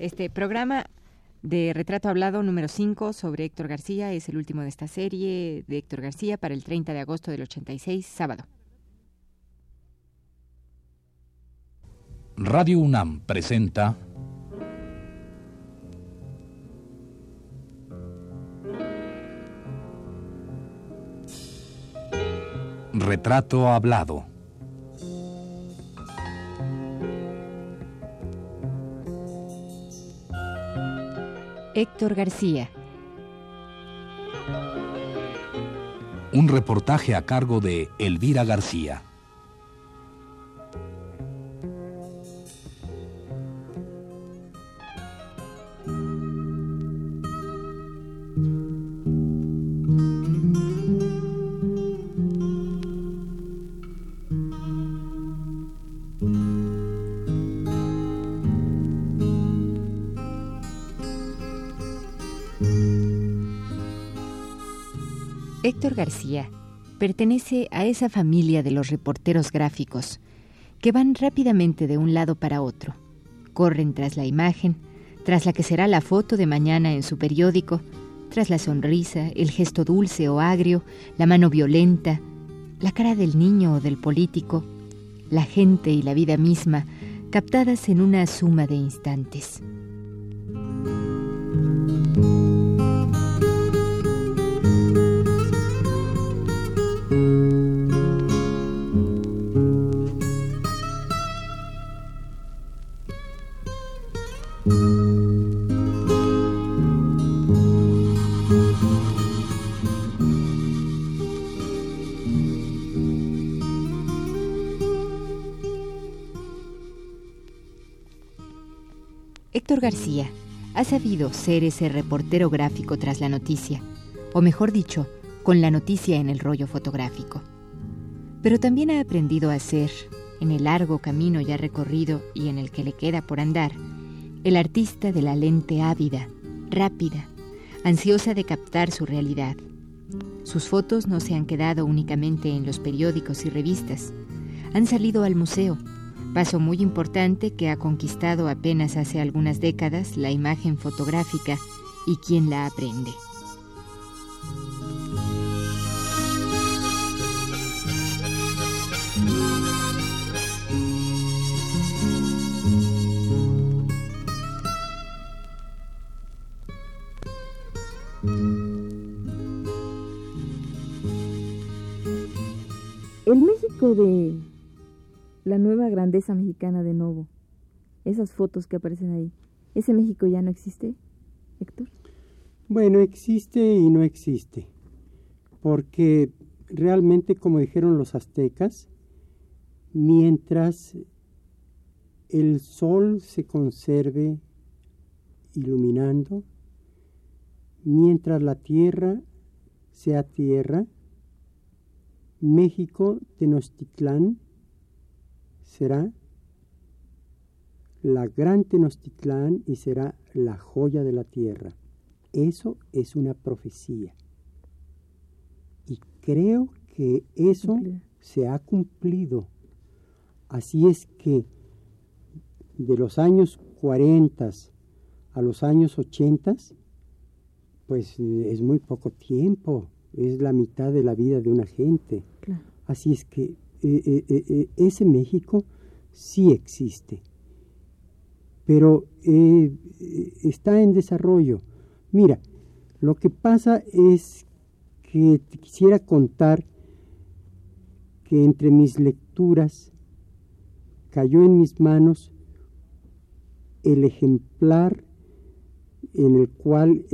Este programa de Retrato Hablado número 5 sobre Héctor García es el último de esta serie de Héctor García para el 30 de agosto del 86, sábado. Radio UNAM presenta Retrato Hablado. Héctor García. Un reportaje a cargo de Elvira García. García pertenece a esa familia de los reporteros gráficos que van rápidamente de un lado para otro, corren tras la imagen, tras la que será la foto de mañana en su periódico, tras la sonrisa, el gesto dulce o agrio, la mano violenta, la cara del niño o del político, la gente y la vida misma, captadas en una suma de instantes. Héctor García ha sabido ser ese reportero gráfico tras la noticia, o mejor dicho, con la noticia en el rollo fotográfico. Pero también ha aprendido a ser, en el largo camino ya recorrido y en el que le queda por andar, el artista de la lente ávida, rápida, ansiosa de captar su realidad. Sus fotos no se han quedado únicamente en los periódicos y revistas, han salido al museo, paso muy importante que ha conquistado apenas hace algunas décadas la imagen fotográfica y quien la aprende. El México de la nueva grandeza mexicana de nuevo. Esas fotos que aparecen ahí. ¿Ese México ya no existe, Héctor? Bueno, existe y no existe. Porque realmente, como dijeron los aztecas, mientras el sol se conserve iluminando, mientras la tierra sea tierra, México, Tenochtitlán, será la gran Tenochtitlán y será la joya de la tierra. Eso es una profecía. Y creo que eso se ha cumplido. Así es que de los años 40 a los años 80, pues es muy poco tiempo, es la mitad de la vida de una gente. Así es que eh, eh, eh, ese México sí existe, pero está en desarrollo. Mira, lo que pasa es que te quisiera contar que entre mis lecturas cayó en mis manos el ejemplar en el cual,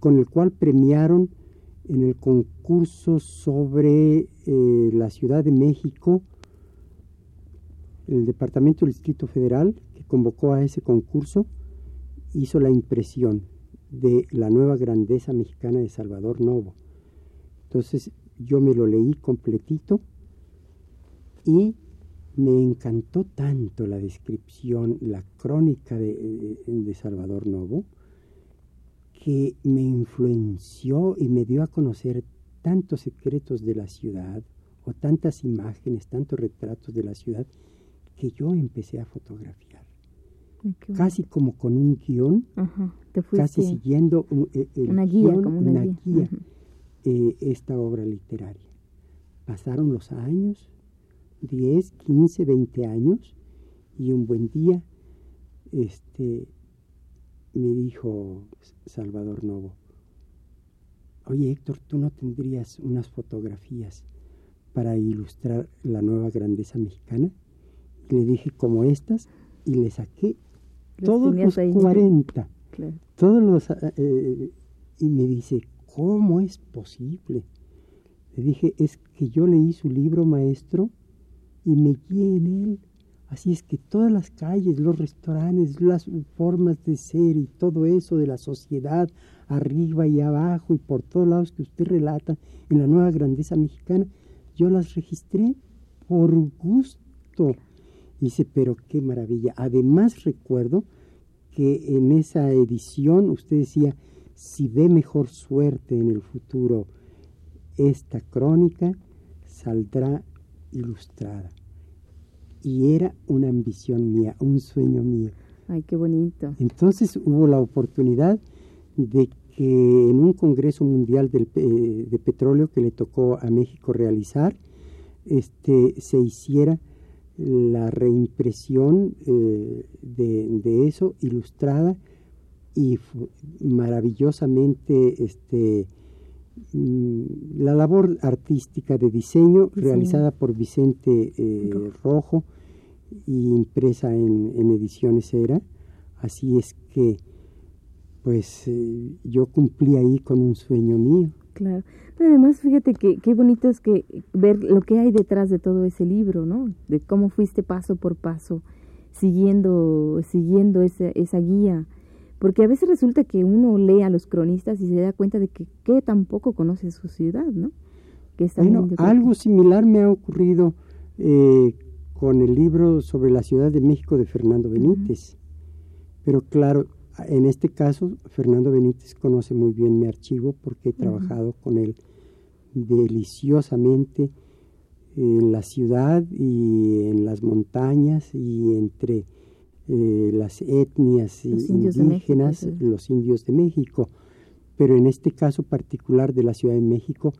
con el cual premiaron en el concurso sobre eh, la Ciudad de México, el Departamento del Distrito Federal, que convocó a ese concurso, hizo la impresión de la nueva grandeza mexicana de Salvador Novo. Entonces yo me lo leí completito y me encantó tanto la descripción, la crónica de, de Salvador Novo, que me influenció y me dio a conocer tantos secretos de la ciudad o tantas imágenes, tantos retratos de la ciudad, que yo empecé a fotografiar. casi como con un guion, casi siguiendo eh, una guía, como una, guía, eh, esta obra literaria. Pasaron los años, 10, 15, 20 años, y un buen día este, me dijo Salvador Novo, oye Héctor, ¿tú no tendrías unas fotografías para ilustrar la nueva grandeza mexicana? Y le dije, como estas, y le saqué todos los 40. Todos los, eh, y me dice, ¿cómo es posible? Le dije, es que yo leí su libro maestro y me guié en él. Así es que todas las calles, los restaurantes, las formas de ser y todo eso de la sociedad, arriba y abajo y por todos lados que usted relata en la nueva grandeza mexicana, yo las registré por gusto. Dice, pero qué maravilla. Además recuerdo que en esa edición usted decía, si ve mejor suerte en el futuro, esta crónica saldrá ilustrada. Y era una ambición mía, un sueño mío. Ay, qué bonito. Entonces hubo la oportunidad de que en un Congreso Mundial eh, de Petróleo que le tocó a México realizar, este, se hiciera la reimpresión eh, de, eso ilustrada y maravillosamente este, la labor artística de diseño realizada por Vicente eh, Rojo y impresa en, en, ediciones era así es que pues eh, yo cumplí ahí con un sueño mío Claro. Pero además, fíjate que qué bonito es que ver lo que hay detrás de todo ese libro, ¿no? De cómo fuiste paso por paso siguiendo siguiendo esa, esa guía. Porque a veces resulta que uno lee a los cronistas y se da cuenta de que, que tampoco conoce su ciudad, ¿no? Que bueno, algo similar me ha ocurrido eh, con el libro sobre la Ciudad de México de Fernando Benítez. Pero claro, en este caso, Fernando Benítez conoce muy bien mi archivo porque he trabajado con él deliciosamente en la ciudad y en las montañas y entre eh, las etnias indígenas, los indios de México. Pero en este caso particular de la Ciudad de México,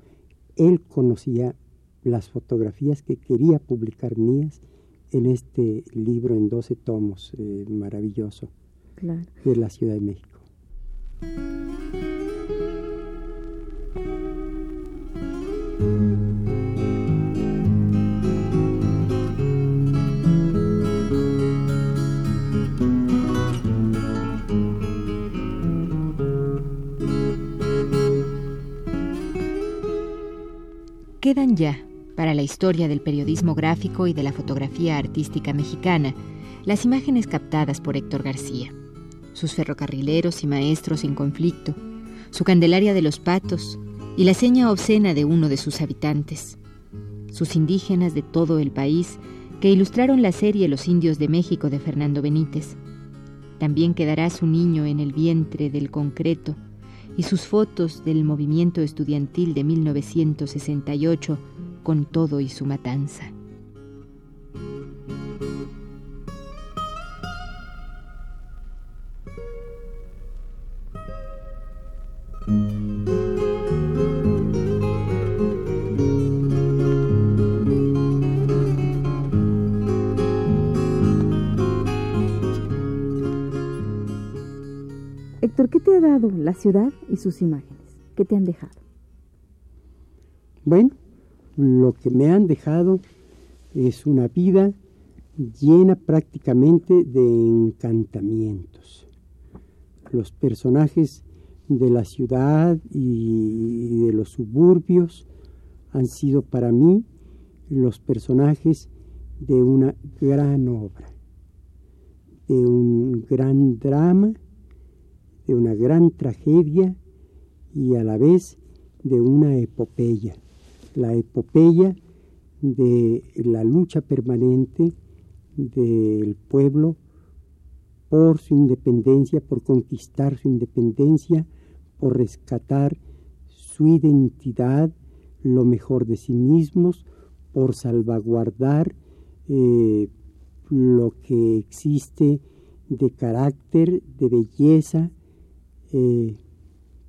él conocía las fotografías que quería publicar mías en este libro en 12 tomos eh, maravilloso de la Ciudad de México. Quedan ya, para la historia del periodismo gráfico y de la fotografía artística mexicana, las imágenes captadas por Héctor García sus ferrocarrileros y maestros en conflicto, su Candelaria de los Patos y la seña obscena de uno de sus habitantes, sus indígenas de todo el país que ilustraron la serie Los indios de México de Fernando Benítez. También quedará su niño en el vientre del concreto y sus fotos del movimiento estudiantil de 1968 con todo y su matanza. Héctor, ¿qué te ha dado la ciudad y sus imágenes? ¿Qué te han dejado? Bueno, lo que me han dejado es una vida llena prácticamente de encantamientos. Los personajes de la ciudad y de los suburbios han sido para mí los personajes de una gran obra, de un gran drama, de una gran tragedia y a la vez de una epopeya, la epopeya de la lucha permanente del pueblo por su independencia, por conquistar su independencia, por rescatar su identidad, lo mejor de sí mismos, por salvaguardar eh, lo que existe de carácter, de belleza, eh,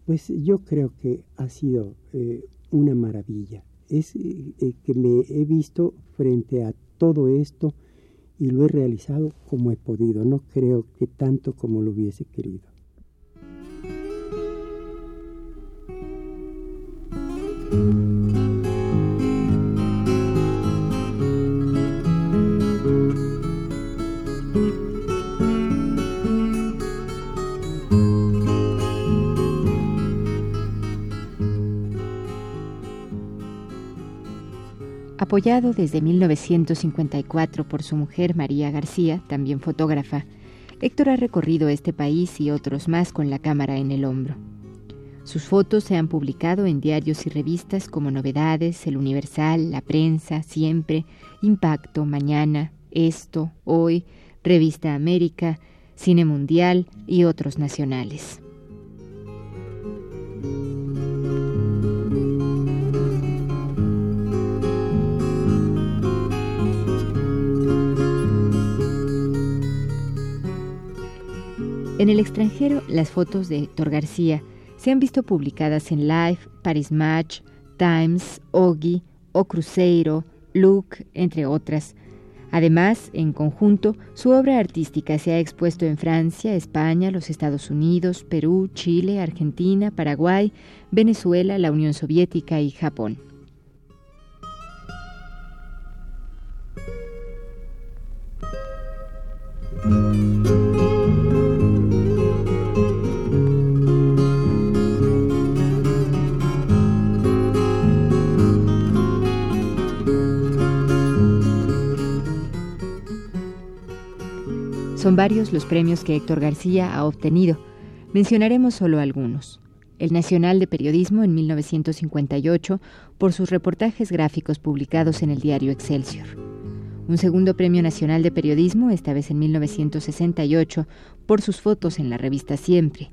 pues yo creo que ha sido eh, una maravilla. Es eh, que me he visto frente a todo esto y lo he realizado como he podido. No creo que tanto como lo hubiese querido. Apoyado desde 1954 por su mujer María García, también fotógrafa, Héctor ha recorrido este país y otros más con la cámara en el hombro. Sus fotos se han publicado en diarios y revistas como Novedades, El Universal, La Prensa, Siempre, Impacto, Mañana, Esto, Hoy, Revista América, Cine Mundial y otros nacionales. En el extranjero, las fotos de Héctor García se han visto publicadas en Life, Paris Match, Times, Ogi, O Cruzeiro, Look, entre otras. Además, en conjunto, su obra artística se ha expuesto en Francia, España, los Estados Unidos, Perú, Chile, Argentina, Paraguay, Venezuela, la Unión Soviética y Japón. Son varios los premios que Héctor García ha obtenido. Mencionaremos solo algunos. El Nacional de Periodismo en 1958 por sus reportajes gráficos publicados en el diario Excelsior. Un segundo Premio Nacional de Periodismo, esta vez en 1968, por sus fotos en la revista Siempre.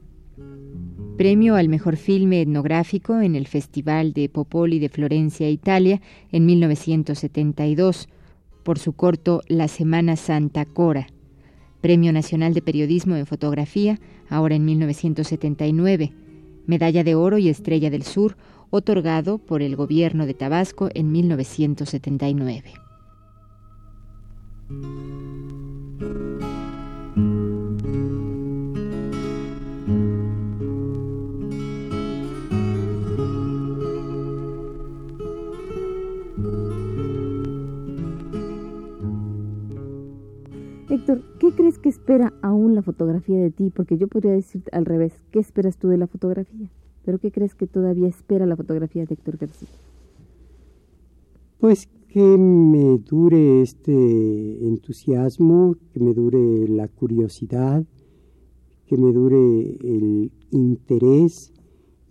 Premio al mejor filme etnográfico en el Festival de Popoli de Florencia, Italia, en 1972, por su corto La Semana Santa Cora. Premio Nacional de Periodismo en Fotografía, ahora en 1979, Medalla de Oro y Estrella del Sur, otorgado por el Gobierno de Tabasco en 1979. ¿Qué crees que espera aún la fotografía de ti? Porque yo podría decir al revés, ¿qué esperas tú de la fotografía? Pero ¿qué crees que todavía espera la fotografía de Héctor García? Pues que me dure este entusiasmo, que me dure la curiosidad, que me dure el interés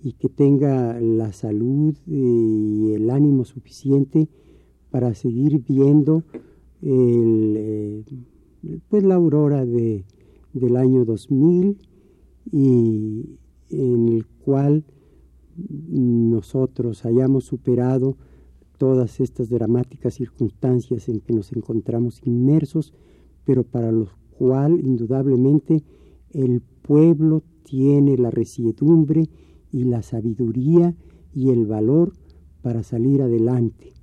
y que tenga la salud y el ánimo suficiente para seguir viendo el... Eh, pues la aurora de, del año 2000 y en el cual nosotros hayamos superado todas estas dramáticas circunstancias en que nos encontramos inmersos, pero para lo cual indudablemente el pueblo tiene la resiedumbre y la sabiduría y el valor para salir adelante.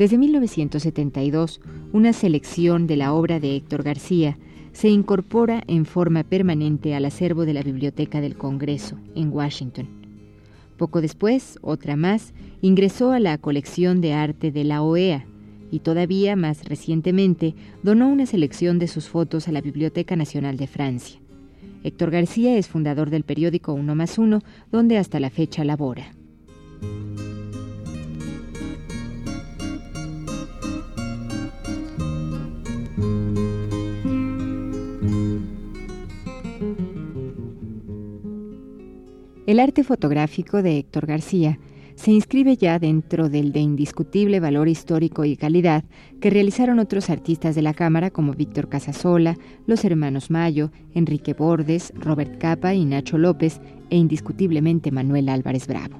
Desde 1972, una selección de la obra de Héctor García se incorpora en forma permanente al acervo de la Biblioteca del Congreso, en Washington. Poco después, otra más ingresó a la colección de arte de la OEA y todavía más recientemente donó una selección de sus fotos a la Biblioteca Nacional de Francia. Héctor García es fundador del periódico Uno más Uno, donde hasta la fecha labora. El arte fotográfico de Héctor García se inscribe ya dentro del de indiscutible valor histórico y calidad que realizaron otros artistas de la Cámara como Víctor Casasola, los hermanos Mayo, Enrique Bordes, Robert Capa y Nacho López, e indiscutiblemente Manuel Álvarez Bravo.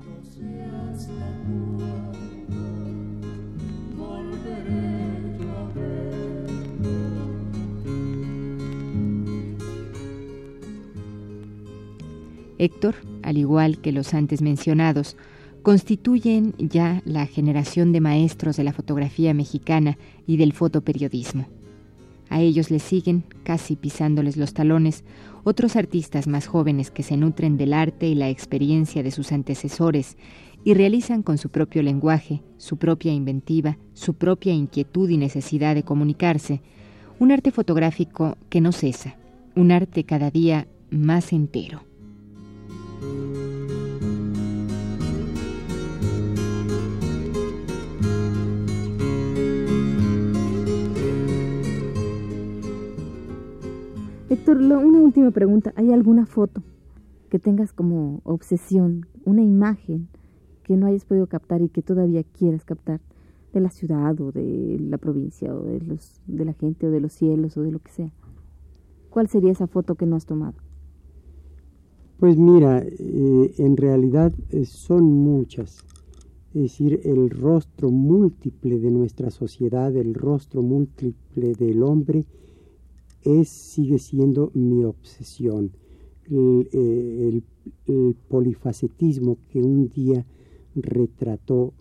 Héctor, al igual que los antes mencionados, constituyen ya la generación de maestros de la fotografía mexicana y del fotoperiodismo. A ellos les siguen, casi pisándoles los talones, otros artistas más jóvenes que se nutren del arte y la experiencia de sus antecesores y realizan con su propio lenguaje, su propia inventiva, su propia inquietud y necesidad de comunicarse, un arte fotográfico que no cesa, un arte cada día más entero. Héctor, una última pregunta. ¿Hay alguna foto que tengas como obsesión, una imagen que no hayas podido captar y que todavía quieras captar de la ciudad o de la provincia o de, los, de la gente o de los cielos o de lo que sea? ¿Cuál sería esa foto que no has tomado? Pues mira, eh, en realidad eh, son muchas. Es decir, el rostro múltiple de nuestra sociedad, el rostro múltiple del hombre, es, sigue siendo mi obsesión. El, eh, polifacetismo que un día retrató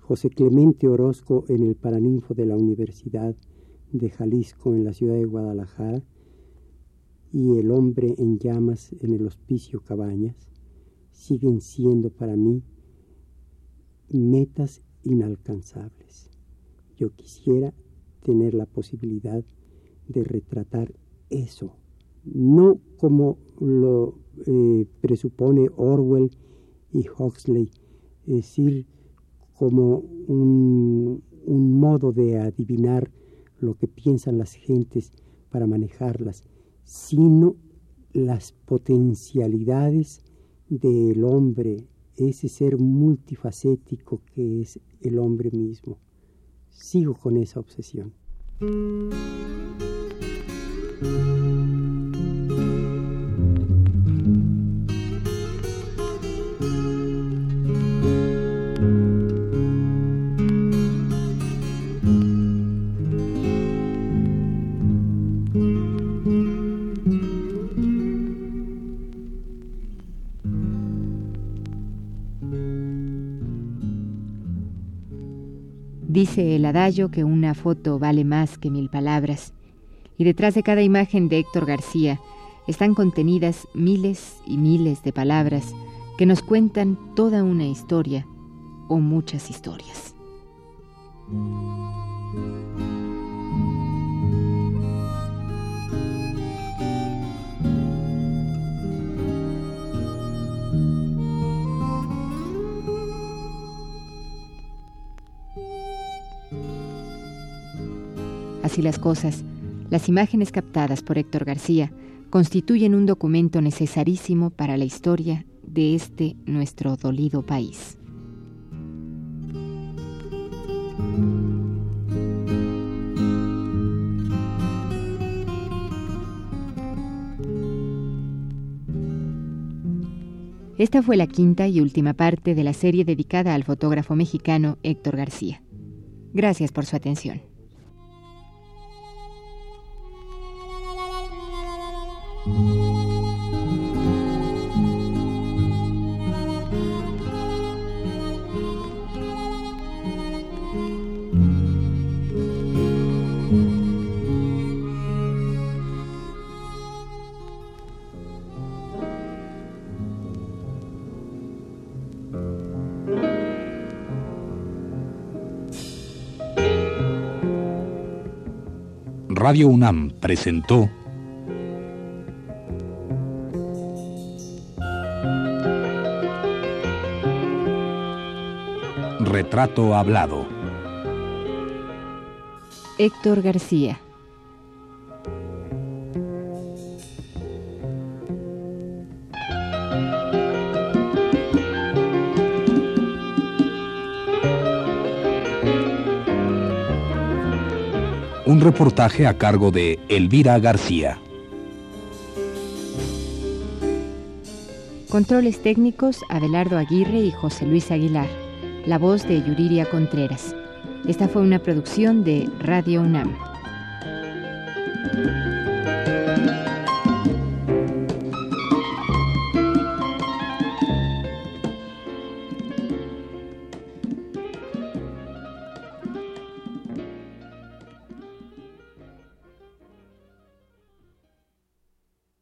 José Clemente Orozco en el Paraninfo de la Universidad de Jalisco en la ciudad de Guadalajara, y el hombre en llamas en el hospicio Cabañas siguen siendo para mí metas inalcanzables. Yo quisiera tener la posibilidad de retratar eso, no como lo eh, presupone Orwell y Huxley, es decir, como un modo de adivinar lo que piensan las gentes para manejarlas, sino las potencialidades del hombre, ese ser multifacético que es el hombre mismo. Sigo con esa obsesión. Dice el adagio que una foto vale más que mil palabras, y detrás de cada imagen de Héctor García están contenidas miles y miles de palabras que nos cuentan toda una historia o muchas historias. Así las cosas, las imágenes captadas por Héctor García constituyen un documento necesarísimo para la historia de este nuestro dolido país. Esta fue la quinta y última parte de la serie dedicada al fotógrafo mexicano Héctor García. Gracias por su atención. Radio UNAM presentó Retrato Hablado. Héctor García. Un reportaje a cargo de Elvira García. Controles técnicos Abelardo Aguirre y José Luis Aguilar. La voz de Yuriria Contreras. Esta fue una producción de Radio UNAM.